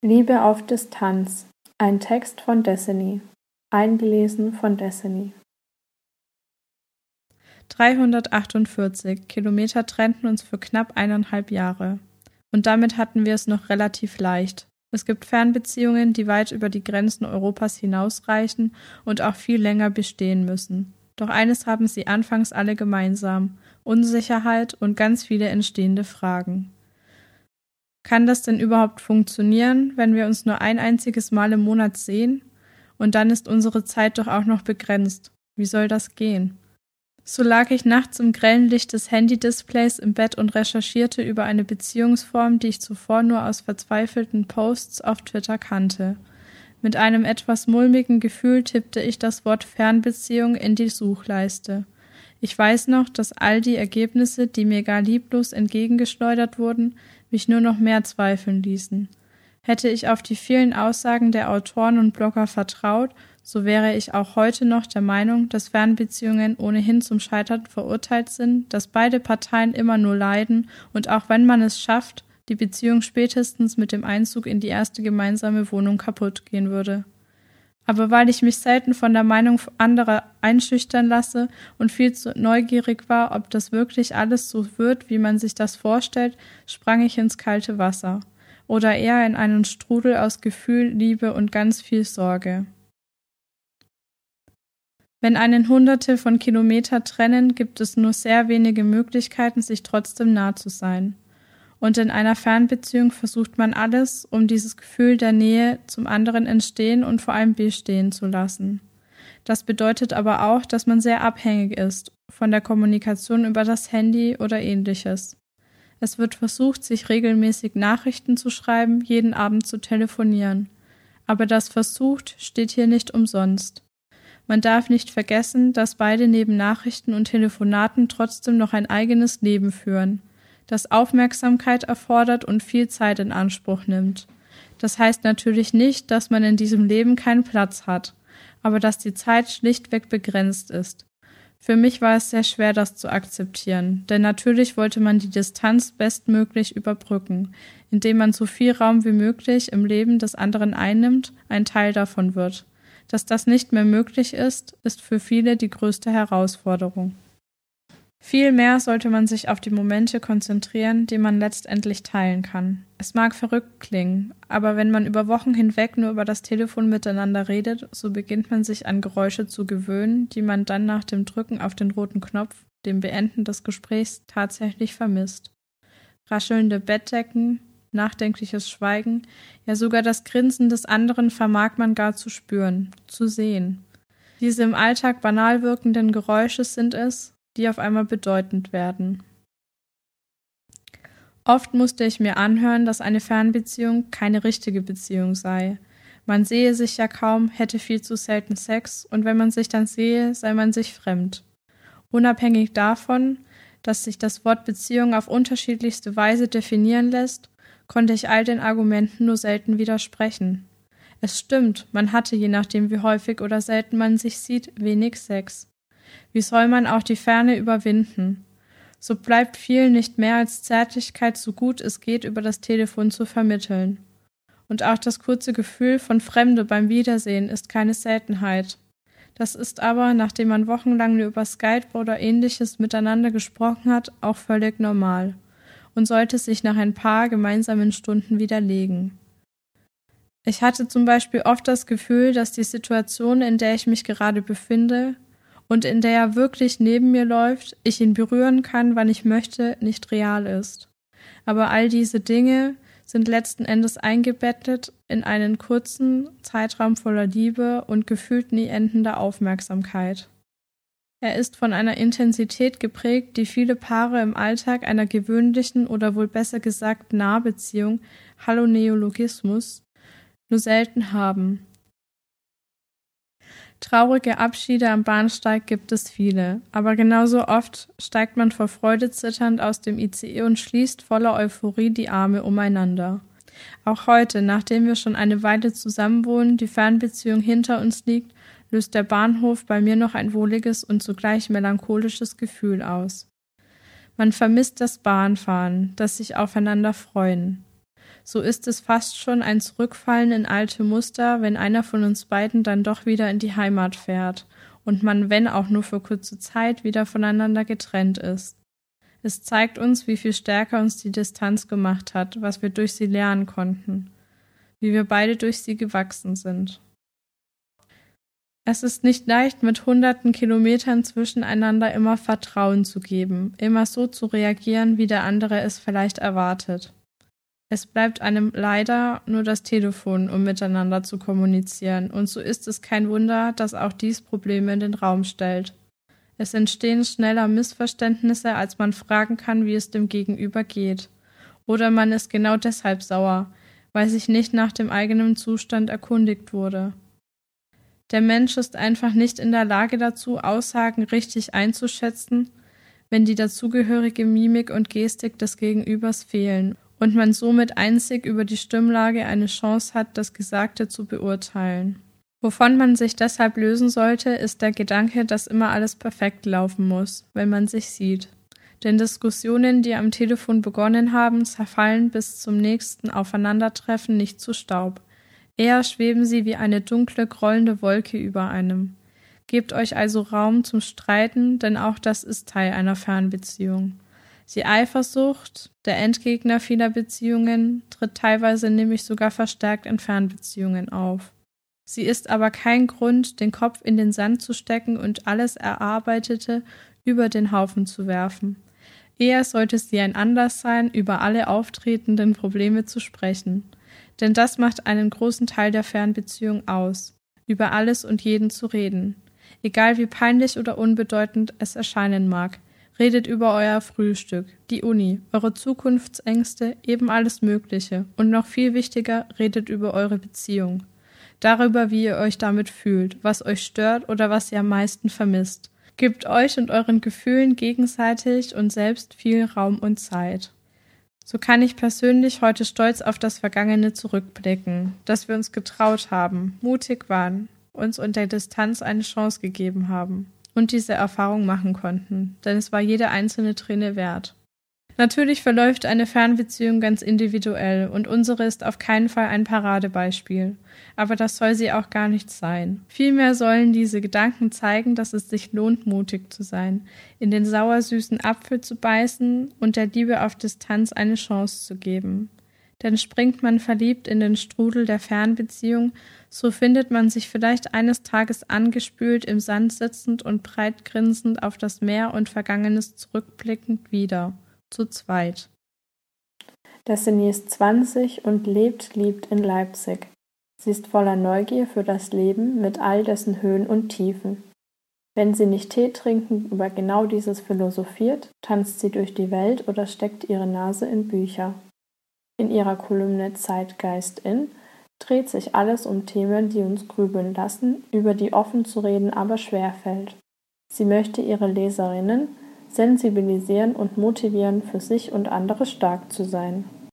Liebe auf Distanz. Ein Text von Destiny. Eingelesen von Destiny. 348 Kilometer trennten uns für knapp eineinhalb Jahre. Und damit hatten wir es noch relativ leicht. Es gibt Fernbeziehungen, die weit über die Grenzen Europas hinausreichen und auch viel länger bestehen müssen. Doch eines haben sie anfangs alle gemeinsam Unsicherheit und ganz viele entstehende Fragen. Kann das denn überhaupt funktionieren, wenn wir uns nur ein einziges Mal im Monat sehen? Und dann ist unsere Zeit doch auch noch begrenzt. Wie soll das gehen? So lag ich nachts im grellen Licht des Handy-Displays im Bett und recherchierte über eine Beziehungsform, die ich zuvor nur aus verzweifelten Posts auf Twitter kannte. Mit einem etwas mulmigen Gefühl tippte ich das Wort Fernbeziehung in die Suchleiste. Ich weiß noch, dass all die Ergebnisse, die mir gar lieblos entgegengeschleudert wurden, mich nur noch mehr zweifeln ließen. Hätte ich auf die vielen Aussagen der Autoren und Blogger vertraut, so wäre ich auch heute noch der Meinung, dass Fernbeziehungen ohnehin zum Scheitern verurteilt sind, dass beide Parteien immer nur leiden und auch wenn man es schafft, die Beziehung spätestens mit dem Einzug in die erste gemeinsame Wohnung kaputt gehen würde aber weil ich mich selten von der Meinung anderer einschüchtern lasse und viel zu neugierig war, ob das wirklich alles so wird, wie man sich das vorstellt, sprang ich ins kalte Wasser oder eher in einen Strudel aus Gefühl, Liebe und ganz viel Sorge. Wenn einen Hunderte von Kilometer trennen, gibt es nur sehr wenige Möglichkeiten, sich trotzdem nah zu sein. Und in einer Fernbeziehung versucht man alles, um dieses Gefühl der Nähe zum anderen entstehen und vor allem bestehen zu lassen. Das bedeutet aber auch, dass man sehr abhängig ist von der Kommunikation über das Handy oder ähnliches. Es wird versucht, sich regelmäßig Nachrichten zu schreiben, jeden Abend zu telefonieren. Aber das versucht steht hier nicht umsonst. Man darf nicht vergessen, dass beide neben Nachrichten und Telefonaten trotzdem noch ein eigenes Leben führen das Aufmerksamkeit erfordert und viel Zeit in Anspruch nimmt. Das heißt natürlich nicht, dass man in diesem Leben keinen Platz hat, aber dass die Zeit schlichtweg begrenzt ist. Für mich war es sehr schwer, das zu akzeptieren, denn natürlich wollte man die Distanz bestmöglich überbrücken, indem man so viel Raum wie möglich im Leben des anderen einnimmt, ein Teil davon wird. Dass das nicht mehr möglich ist, ist für viele die größte Herausforderung. Vielmehr sollte man sich auf die Momente konzentrieren, die man letztendlich teilen kann. Es mag verrückt klingen, aber wenn man über Wochen hinweg nur über das Telefon miteinander redet, so beginnt man sich an Geräusche zu gewöhnen, die man dann nach dem Drücken auf den roten Knopf, dem Beenden des Gesprächs, tatsächlich vermisst. Raschelnde Bettdecken, nachdenkliches Schweigen, ja sogar das Grinsen des anderen vermag man gar zu spüren, zu sehen. Diese im Alltag banal wirkenden Geräusche sind es, die auf einmal bedeutend werden. Oft musste ich mir anhören, dass eine Fernbeziehung keine richtige Beziehung sei. Man sehe sich ja kaum, hätte viel zu selten Sex, und wenn man sich dann sehe, sei man sich fremd. Unabhängig davon, dass sich das Wort Beziehung auf unterschiedlichste Weise definieren lässt, konnte ich all den Argumenten nur selten widersprechen. Es stimmt, man hatte, je nachdem wie häufig oder selten man sich sieht, wenig Sex. Wie soll man auch die Ferne überwinden? So bleibt viel nicht mehr als Zärtlichkeit, so gut es geht, über das Telefon zu vermitteln. Und auch das kurze Gefühl von Fremde beim Wiedersehen ist keine Seltenheit. Das ist aber, nachdem man wochenlang nur über Skype oder ähnliches miteinander gesprochen hat, auch völlig normal und sollte sich nach ein paar gemeinsamen Stunden widerlegen. Ich hatte zum Beispiel oft das Gefühl, dass die Situation, in der ich mich gerade befinde, und in der er wirklich neben mir läuft, ich ihn berühren kann, wann ich möchte, nicht real ist. Aber all diese Dinge sind letzten Endes eingebettet in einen kurzen Zeitraum voller Liebe und gefühlt nie endender Aufmerksamkeit. Er ist von einer Intensität geprägt, die viele Paare im Alltag einer gewöhnlichen oder wohl besser gesagt Nahbeziehung, Halloneologismus, nur selten haben. Traurige Abschiede am Bahnsteig gibt es viele, aber genauso oft steigt man vor Freude zitternd aus dem ICE und schließt voller Euphorie die Arme umeinander. Auch heute, nachdem wir schon eine Weile zusammenwohnen, die Fernbeziehung hinter uns liegt, löst der Bahnhof bei mir noch ein wohliges und zugleich melancholisches Gefühl aus. Man vermisst das Bahnfahren, das sich aufeinander freuen. So ist es fast schon ein Zurückfallen in alte Muster, wenn einer von uns beiden dann doch wieder in die Heimat fährt und man, wenn auch nur für kurze Zeit, wieder voneinander getrennt ist. Es zeigt uns, wie viel stärker uns die Distanz gemacht hat, was wir durch sie lernen konnten, wie wir beide durch sie gewachsen sind. Es ist nicht leicht, mit hunderten Kilometern zwischeneinander immer Vertrauen zu geben, immer so zu reagieren, wie der andere es vielleicht erwartet. Es bleibt einem leider nur das Telefon, um miteinander zu kommunizieren, und so ist es kein Wunder, dass auch dies Probleme in den Raum stellt. Es entstehen schneller Missverständnisse, als man fragen kann, wie es dem Gegenüber geht. Oder man ist genau deshalb sauer, weil sich nicht nach dem eigenen Zustand erkundigt wurde. Der Mensch ist einfach nicht in der Lage dazu, Aussagen richtig einzuschätzen, wenn die dazugehörige Mimik und Gestik des Gegenübers fehlen und man somit einzig über die Stimmlage eine Chance hat, das Gesagte zu beurteilen. Wovon man sich deshalb lösen sollte, ist der Gedanke, dass immer alles perfekt laufen muss, wenn man sich sieht. Denn Diskussionen, die am Telefon begonnen haben, zerfallen bis zum nächsten Aufeinandertreffen nicht zu Staub. Eher schweben sie wie eine dunkle, grollende Wolke über einem. Gebt euch also Raum zum Streiten, denn auch das ist Teil einer Fernbeziehung. Die Eifersucht, der Endgegner vieler Beziehungen, tritt teilweise nämlich sogar verstärkt in Fernbeziehungen auf. Sie ist aber kein Grund, den Kopf in den Sand zu stecken und alles Erarbeitete über den Haufen zu werfen. Eher sollte sie ein Anlass sein, über alle auftretenden Probleme zu sprechen. Denn das macht einen großen Teil der Fernbeziehung aus, über alles und jeden zu reden. Egal wie peinlich oder unbedeutend es erscheinen mag. Redet über euer Frühstück, die Uni, eure Zukunftsängste, eben alles Mögliche. Und noch viel wichtiger, redet über eure Beziehung darüber, wie ihr euch damit fühlt, was euch stört oder was ihr am meisten vermisst. Gebt euch und euren Gefühlen gegenseitig und selbst viel Raum und Zeit. So kann ich persönlich heute stolz auf das Vergangene zurückblicken, dass wir uns getraut haben, mutig waren, uns unter Distanz eine Chance gegeben haben und diese Erfahrung machen konnten, denn es war jede einzelne Träne wert. Natürlich verläuft eine Fernbeziehung ganz individuell und unsere ist auf keinen Fall ein Paradebeispiel. Aber das soll sie auch gar nicht sein. Vielmehr sollen diese Gedanken zeigen, dass es sich lohnt, mutig zu sein, in den sauersüßen Apfel zu beißen und der Liebe auf Distanz eine Chance zu geben. Denn springt man verliebt in den Strudel der Fernbeziehung, so findet man sich vielleicht eines Tages angespült im Sand sitzend und breit grinsend auf das Meer und Vergangenes zurückblickend wieder zu zweit. Destiny ist 20 und lebt, liebt in Leipzig. Sie ist voller Neugier für das Leben mit all dessen Höhen und Tiefen. Wenn sie nicht Tee trinken über genau dieses philosophiert, tanzt sie durch die Welt oder steckt ihre Nase in Bücher. In ihrer Kolumne Zeitgeist in dreht sich alles um Themen, die uns grübeln lassen, über die offen zu reden aber schwerfällt. Sie möchte ihre Leserinnen sensibilisieren und motivieren, für sich und andere stark zu sein.